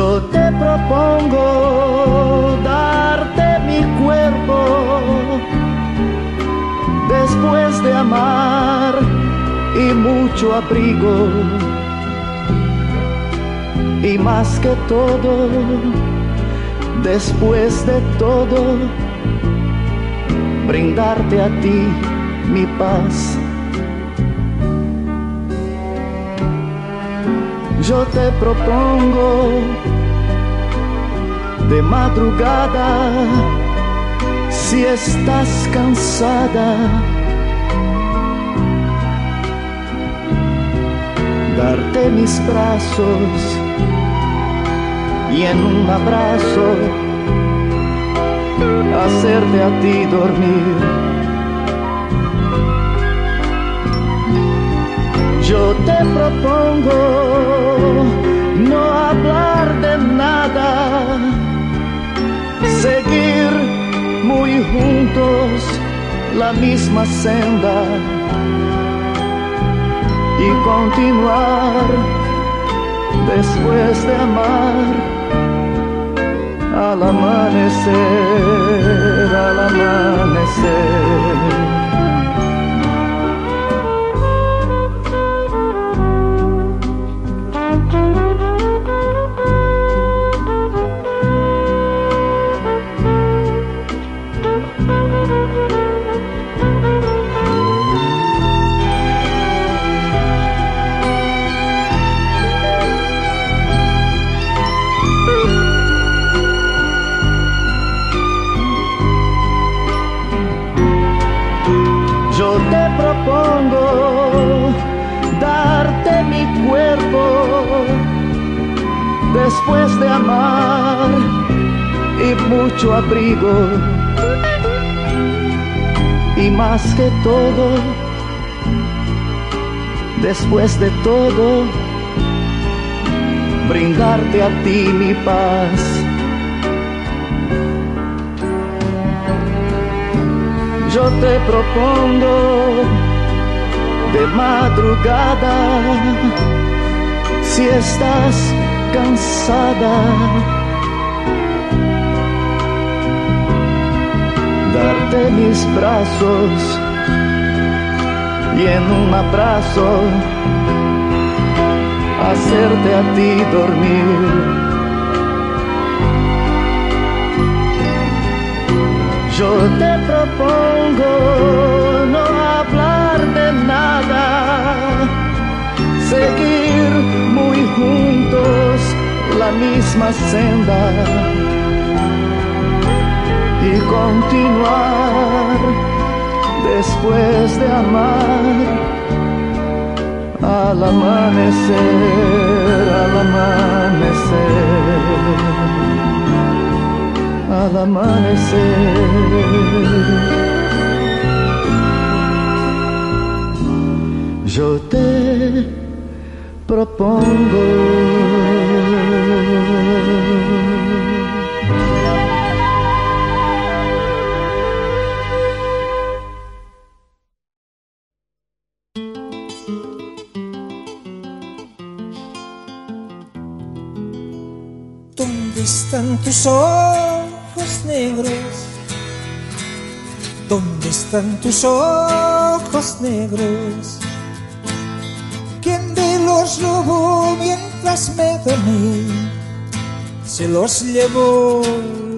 Yo te propongo darte mi cuerpo después de amar y mucho abrigo y más que todo, después de todo, brindarte a ti mi paz. Yo te propongo de madrugada, si estás cansada, darte mis brazos y en un abrazo hacerte a ti dormir. Yo te propongo la misma senda y continuar después de amar al amanecer, al amanecer. De amar y mucho abrigo. Y más que todo, después de todo, brindarte a ti mi paz. Yo te propongo de madrugada, si estás cansada. Darte mis brazos y en un abrazo hacerte a ti dormir. Yo te propongo la misma senda y continuar después de amar al amanecer, al amanecer, al amanecer. Yo te propongo. Están tus ojos negros? ¿Dónde están tus ojos negros? ¿Quién de los robó mientras me dormí? Se los llevó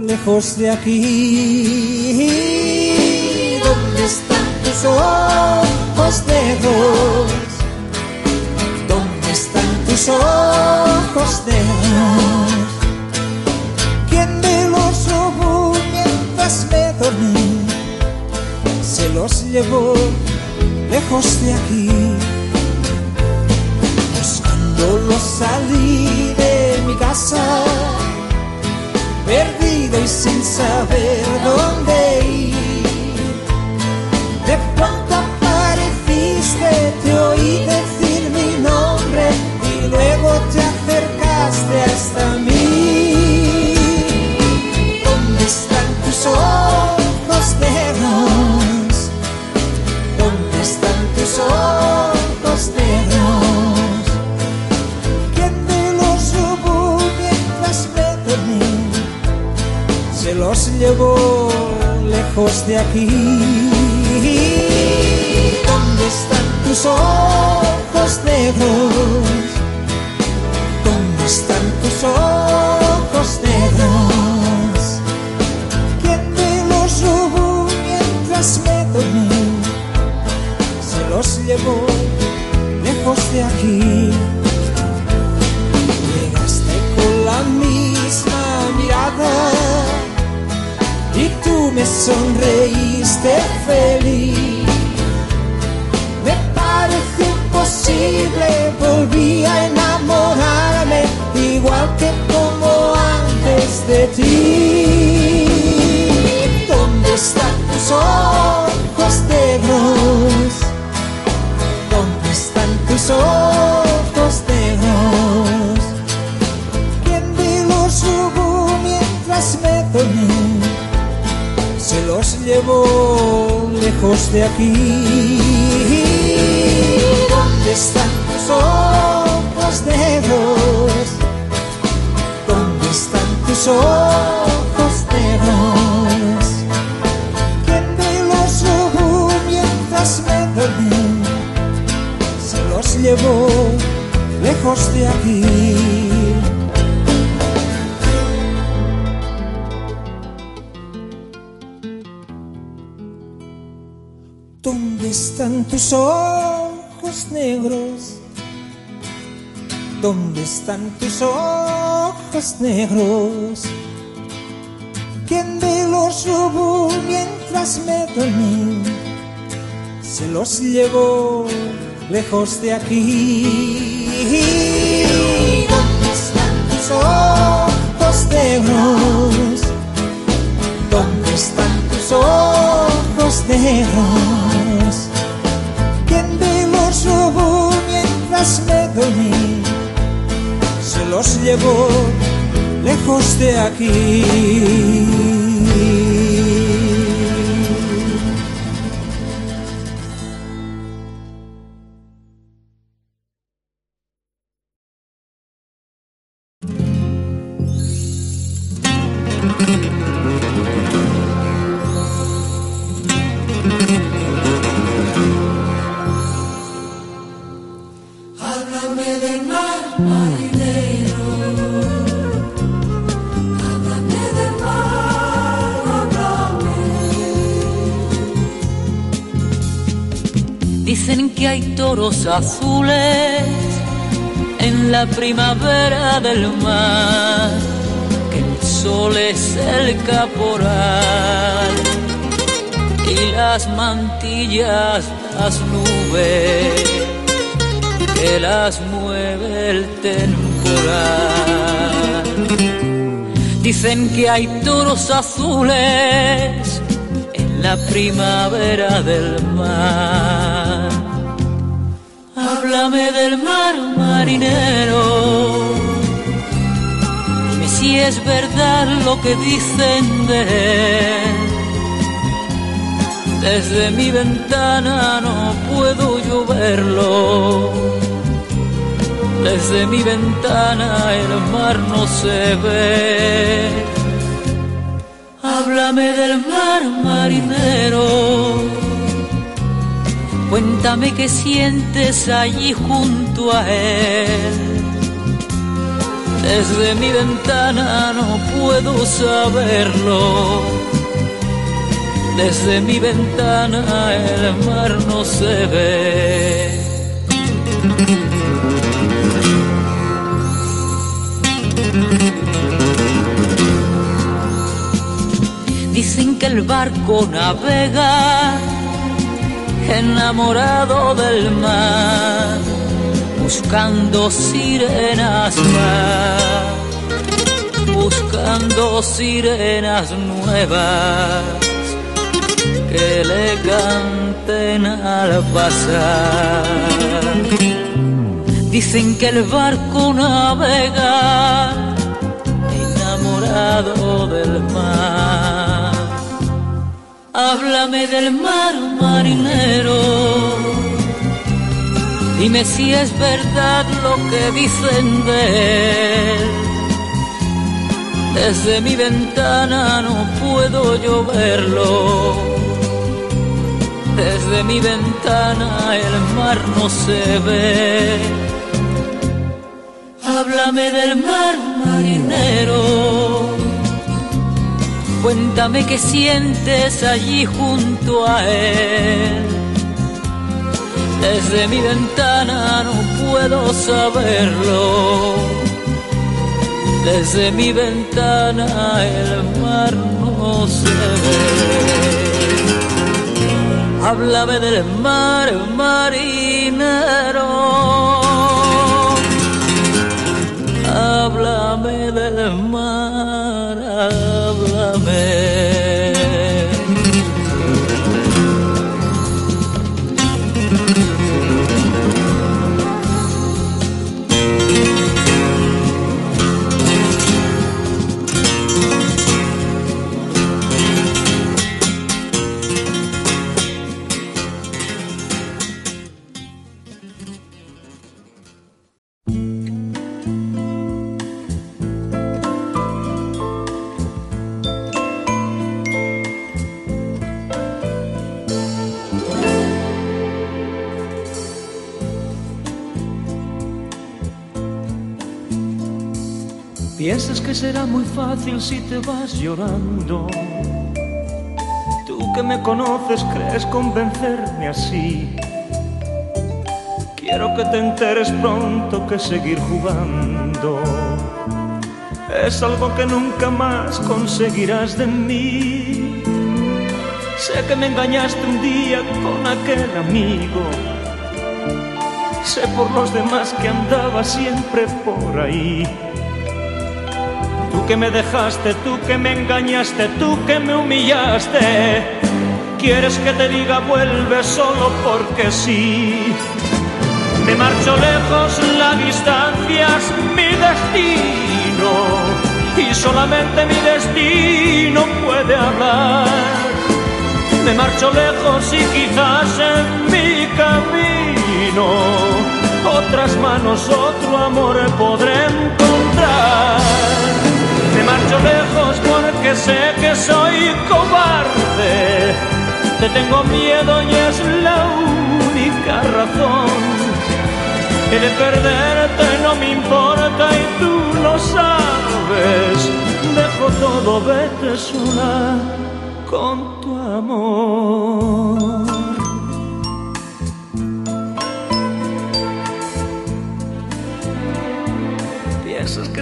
lejos de aquí. ¿Dónde están tus ojos negros? ¿Dónde están tus ojos negros? me dormí, se los llevó lejos de aquí. Buscándolo salí de mi casa, perdido y sin saber dónde de aquí. ¿Dónde están tus ojos negros? ¿Dónde están tus ojos negros? ¿Quién me los robó mientras me dormí? Se los llevó lejos de aquí. Me sonreíste feliz. Me parece imposible, volví a enamorarme igual que como antes de ti. ¿Dónde están tus ojos negros? ¿Dónde están tus ojos lejos de aquí. ¿Dónde están tus ojos negros? ¿Dónde están tus ojos negros? ¿Quién me los robó mientras me dormí? Se los llevó lejos de aquí. Están tus ojos negros? ¿Dónde están tus ojos negros? ¿Quién me los robó mientras me dormí? Se los llevó lejos de aquí. ¿Dónde están tus ojos negros? ¿Dónde están tus ojos negros? Mientras me dormí? Se los llevó lejos de aquí. Azules en la primavera del mar, que el sol es el caporal y las mantillas las nubes que las mueve el temporal. Dicen que hay toros azules en la primavera del mar. Háblame del mar, marinero. Dime si es verdad lo que dicen de él. Desde mi ventana no puedo yo verlo. Desde mi ventana el mar no se ve. Háblame del mar, marinero. Cuéntame qué sientes allí junto a él. Desde mi ventana no puedo saberlo. Desde mi ventana el mar no se ve. Dicen que el barco navega enamorado del mar, buscando sirenas más, buscando sirenas nuevas que le canten al pasar. Dicen que el barco navega enamorado del mar. Háblame del mar, marinero. Dime si es verdad lo que dicen de él desde mi ventana no puedo yo verlo. Desde mi ventana el mar no se ve. Háblame del mar marinero. Cuéntame qué sientes allí junto a él. Desde mi ventana no puedo saberlo desde mi ventana el mar no se ve. Háblame del mar, marinero. Háblame del mar, háblame. Será muy fácil si te vas llorando. Tú que me conoces crees convencerme así. Quiero que te enteres pronto que seguir jugando es algo que nunca más conseguirás de mí. Sé que me engañaste un día con aquel amigo. Sé por los demás que andaba siempre por ahí Tú que me dejaste, tú que me engañaste, tú que me humillaste. Quieres que te diga vuelve solo porque sí. Me marcho lejos, la distancia es mi destino y solamente mi destino puede hablar. Me marcho lejos y quizás en mi camino otras manos, otro amor podré encontrar. Marcho lejos porque sé que soy cobarde. Te tengo miedo y es la única razón. Que de perderte no me importa y tú lo sabes. Dejo todo, vete sola con tu amor.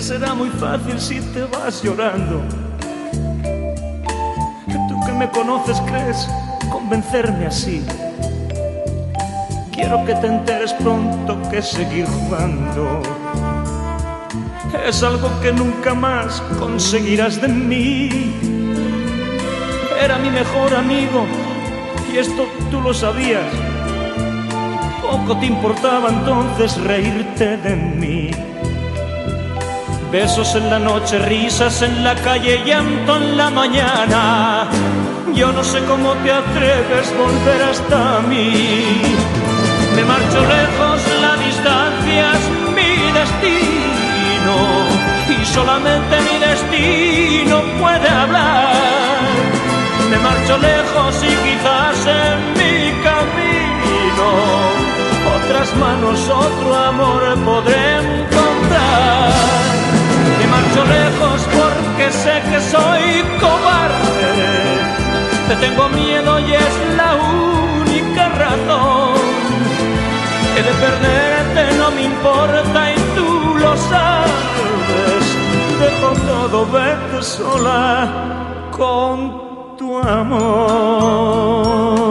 Será muy fácil si te vas llorando. Tú que me conoces crees convencerme así. Quiero que te enteres pronto que seguir jugando es algo que nunca más conseguirás de mí. Era mi mejor amigo y esto tú lo sabías. Poco te importaba entonces reírte de mí. Besos en la noche, risas en la calle, llanto en la mañana. Yo no sé cómo te atreves volver hasta mí. Me marcho lejos, la distancia es mi destino y solamente mi destino puede hablar. Me marcho lejos y quizás en mi camino otras manos, otro amor podré encontrar lejos porque sé que soy cobarde. Te tengo miedo y es la única razón. Que de perderte no me importa y tú lo sabes. Dejo todo, vete sola con tu amor.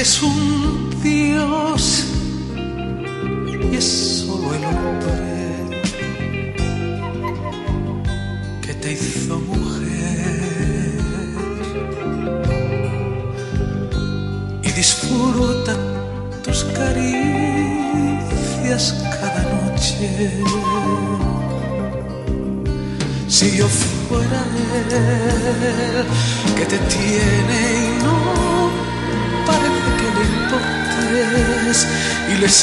es un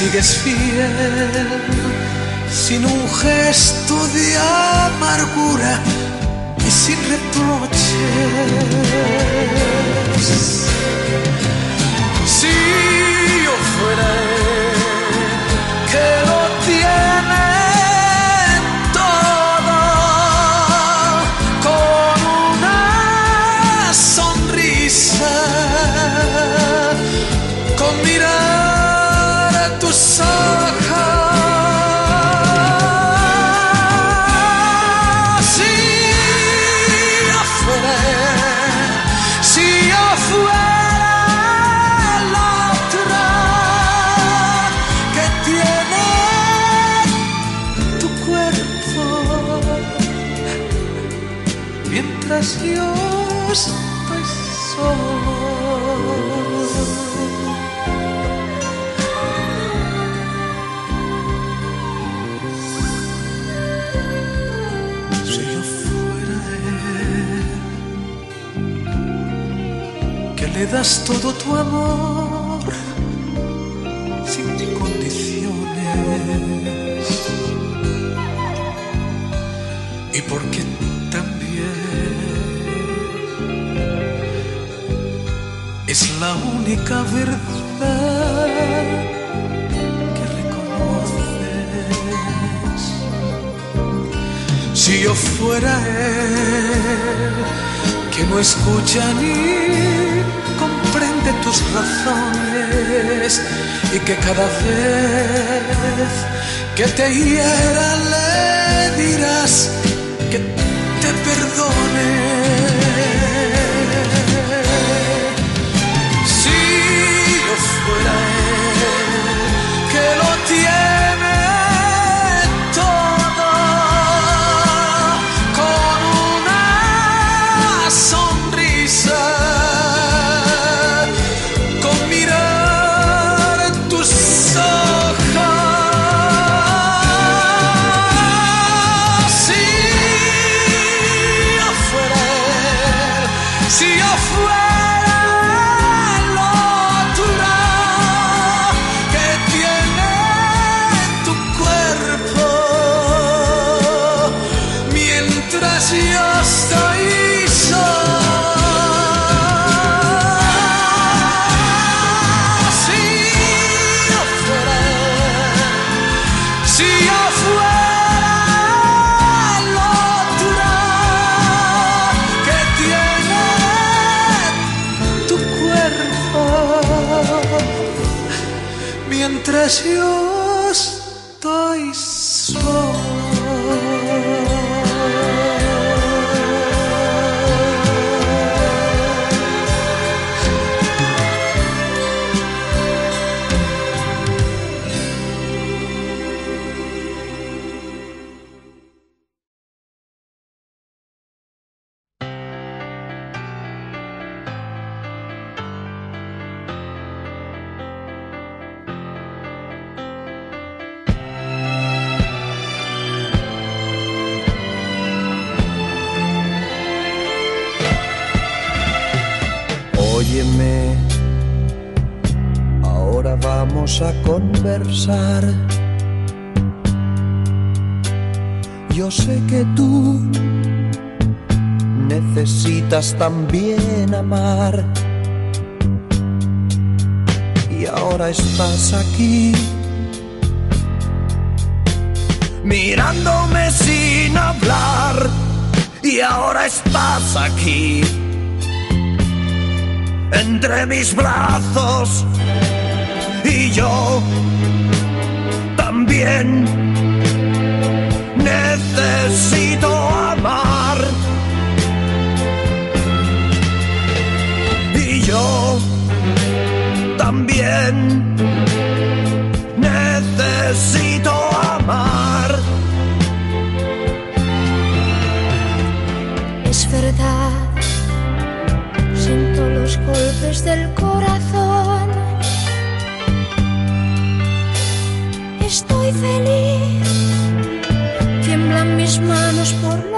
sigues fiel, sin un gesto de amargura y sin reproches. Si yo fuera das todo tu amor sin condiciones. Y porque también es la única verdad que reconoces. Si yo fuera él que no escucha ni comprende tus razones y que cada vez que te hiera le dirás Ahora vamos a conversar. Yo sé que tú necesitas también amar. Y ahora estás aquí, mirándome sin hablar. Y ahora estás aquí entre mis brazos. Y yo también necesito amar. Y yo también necesito amar golpes del corazón. Estoy feliz, tiemblan mis manos por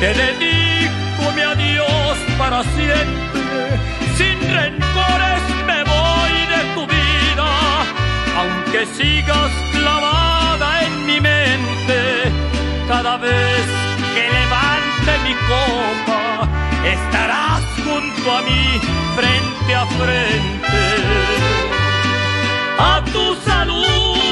Te dedico mi adiós para siempre, sin rencores me voy de tu vida, aunque sigas clavada en mi mente, cada vez que levante mi copa, estarás junto a mí, frente a frente. A tu salud.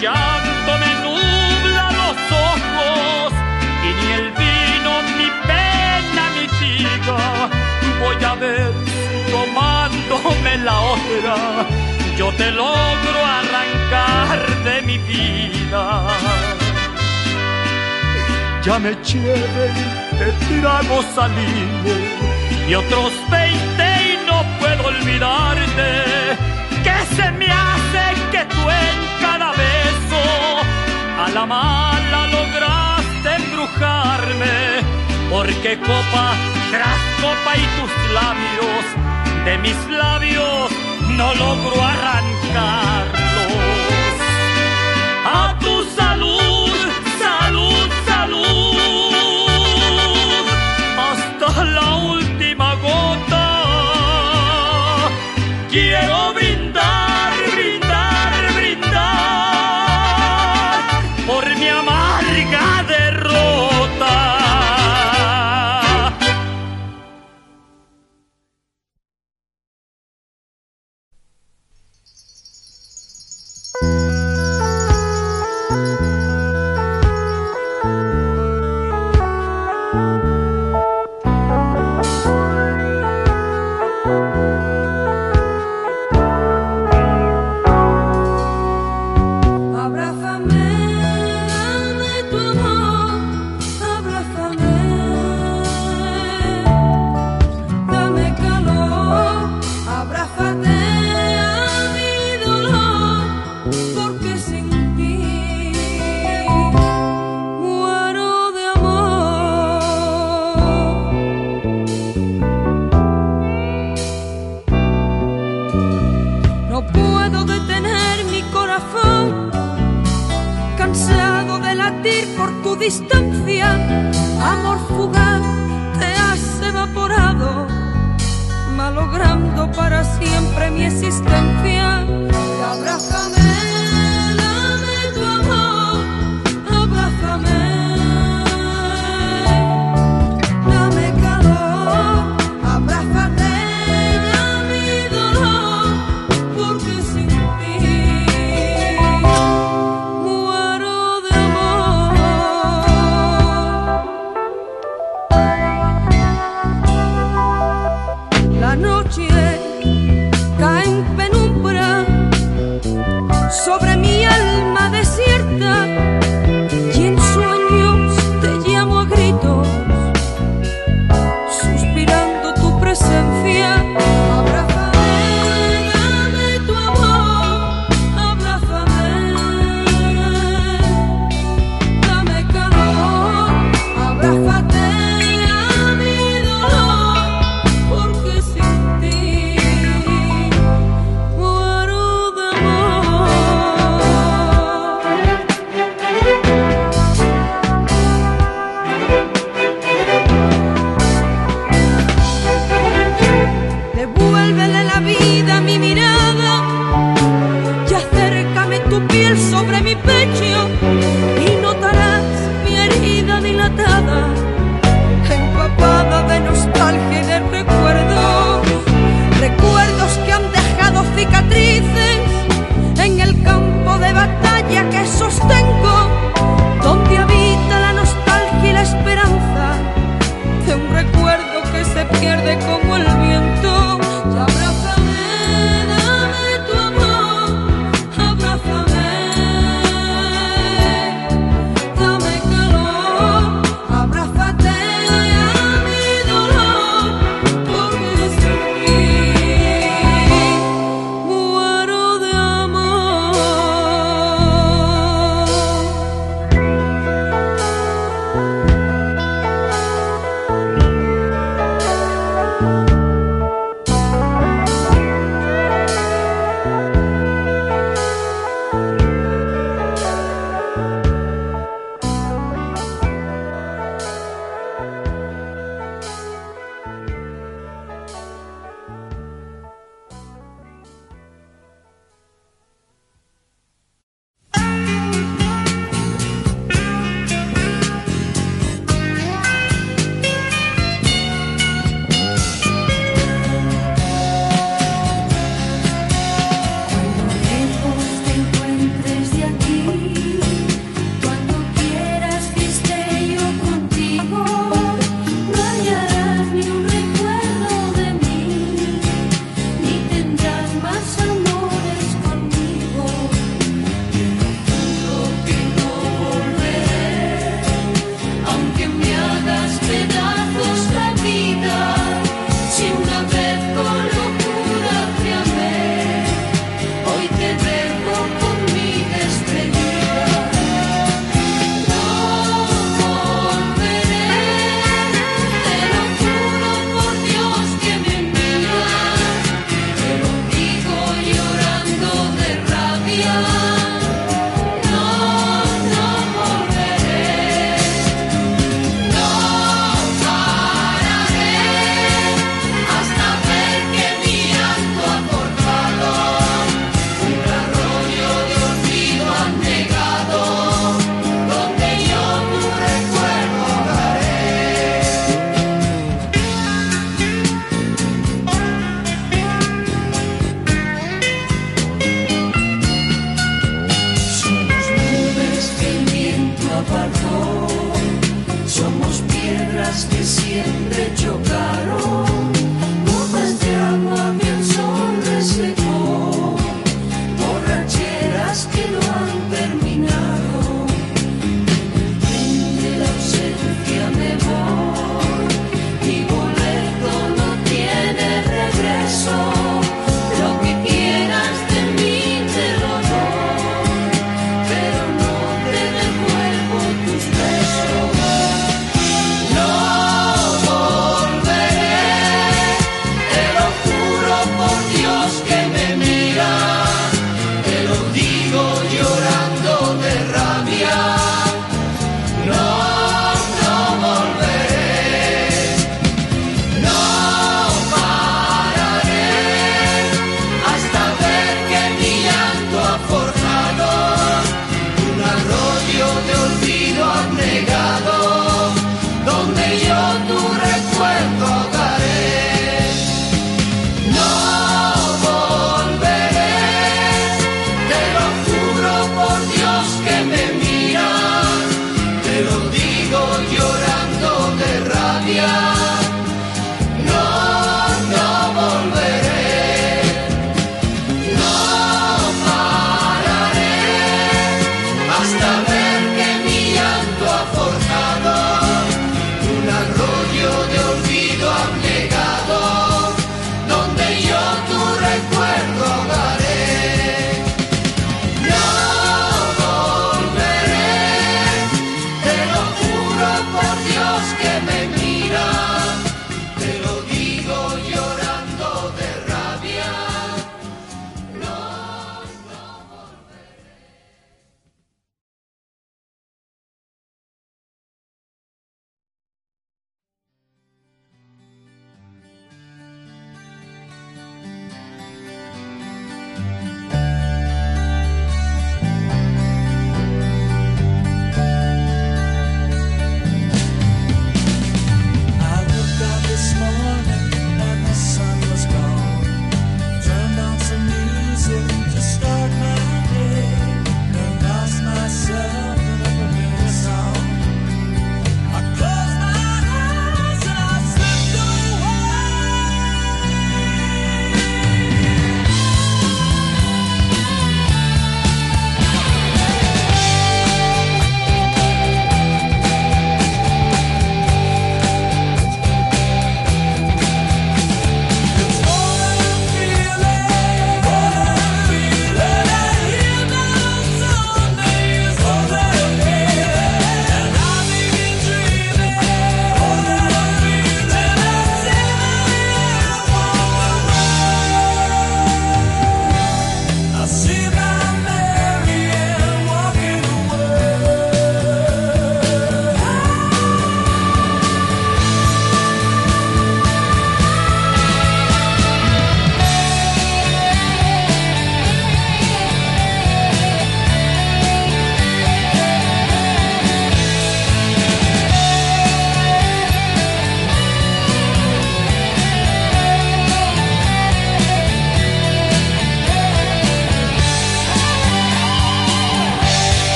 llanto me nubla los ojos y ni el vino, mi pena mi mitiga. Voy a ver tomándome la otra, yo te logro arrancar de mi vida. Ya me lleven de trago salimos y otros veinte y no puedo olvidarte que se me hace que tú a la mala lograste embrujarme porque copa tras copa y tus labios de mis labios no logro arrancarlos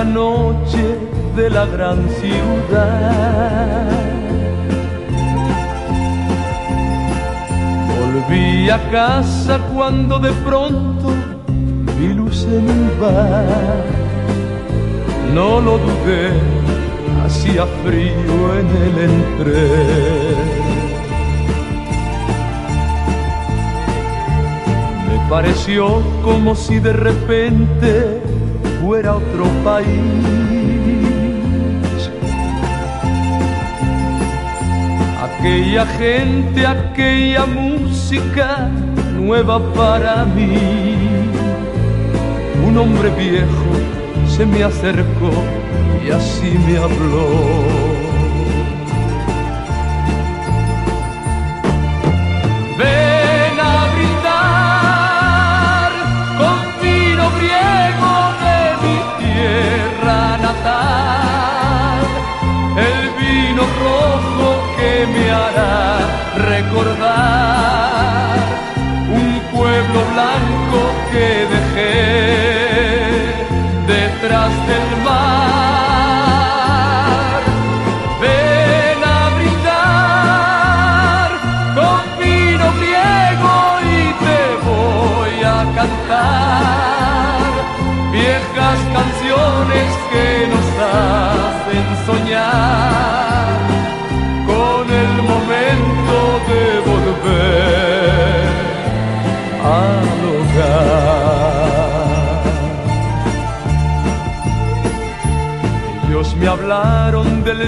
la noche de la gran ciudad. Volví a casa cuando de pronto vi luz en un bar. No lo dudé, hacía frío en el entre. Me pareció como si de repente fuera otro país. Aquella gente, aquella música nueva para mí. Un hombre viejo se me acercó y así me habló.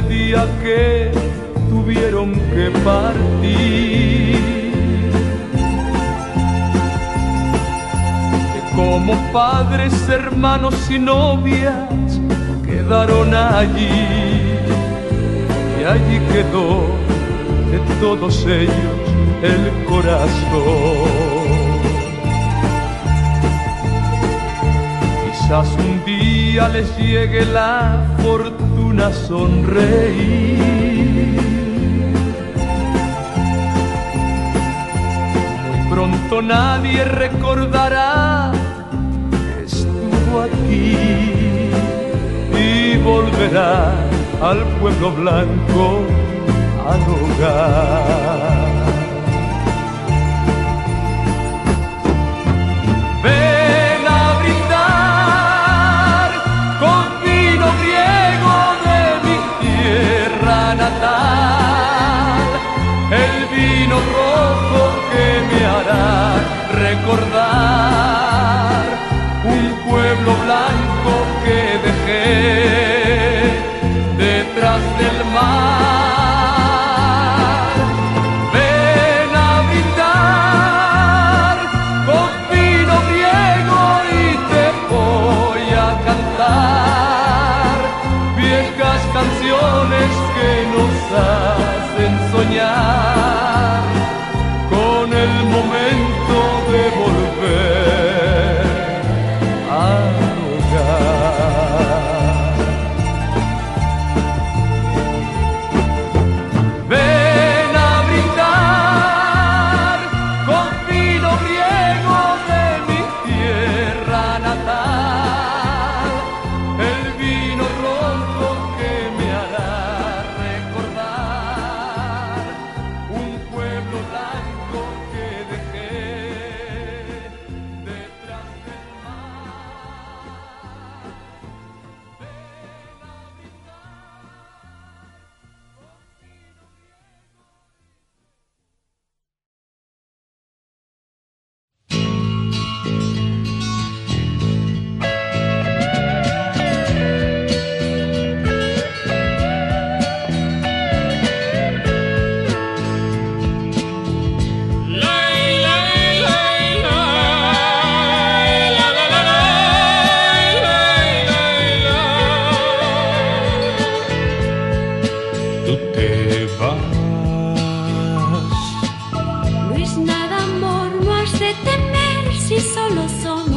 Día que tuvieron que partir. Que como padres, hermanos y novias quedaron allí. Y allí quedó de todos ellos el corazón. Quizás un día les llegue la fortuna sonreír. Muy pronto nadie recordará que estuvo aquí y volverá al pueblo blanco al hogar. Temer si solo son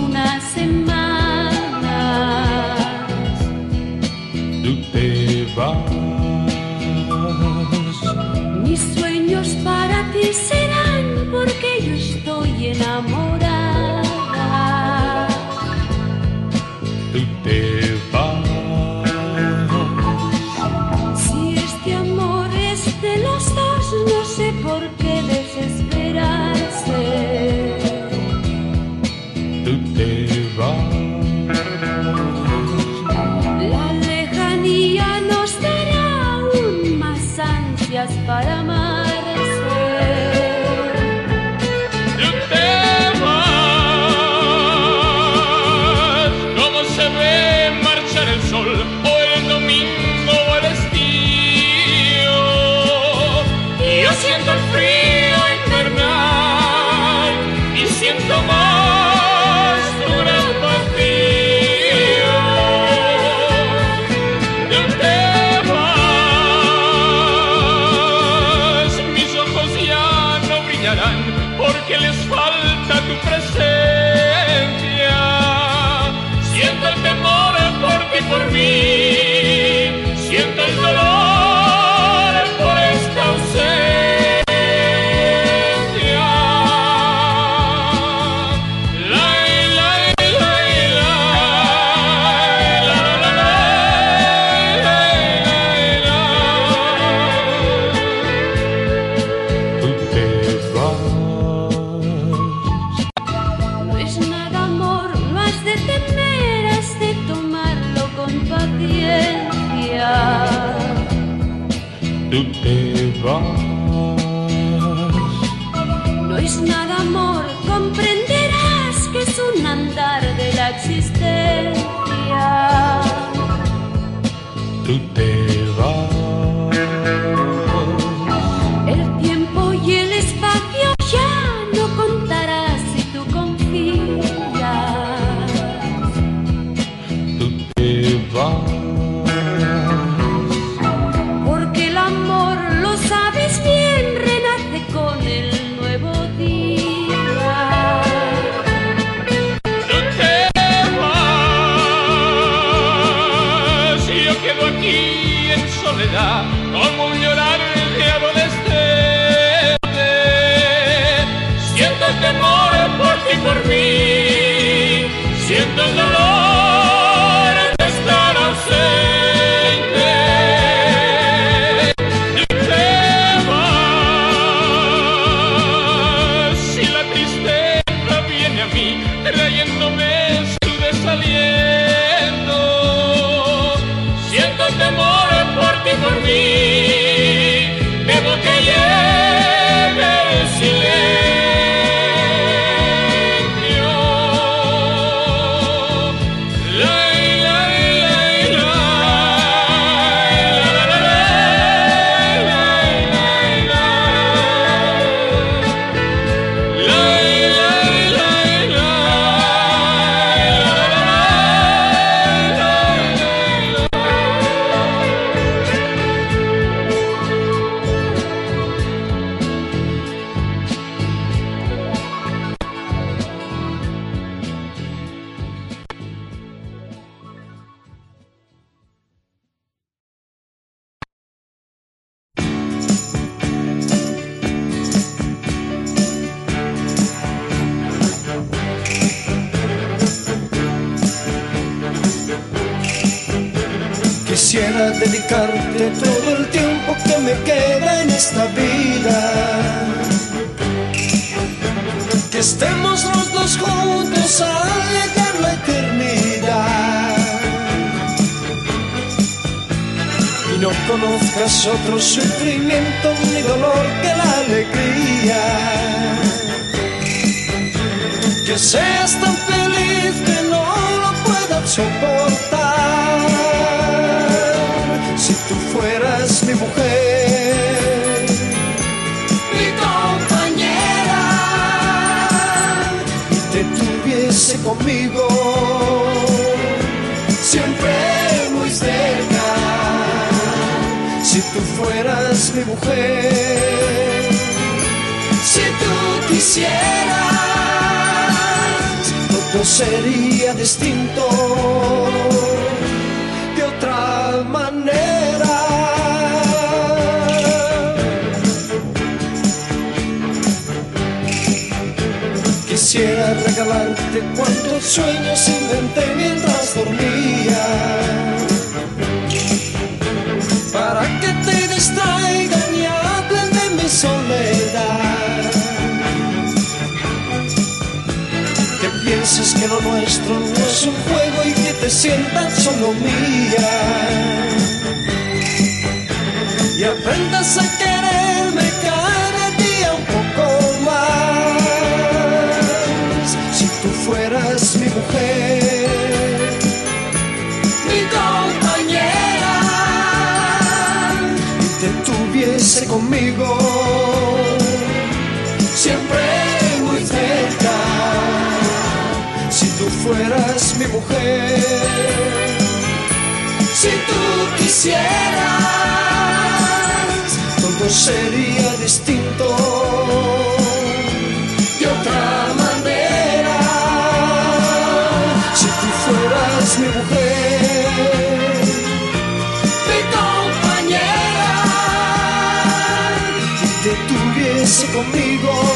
Otros sueños inventé mientras dormía. Para que te distraigan y hablen de mi soledad. Que pienses que lo nuestro no es un juego y que te sientas solo mía. Y aprendas a querer conmigo. Siempre muy cerca, si tú fueras mi mujer, si tú quisieras, todo sería distinto. conmigo.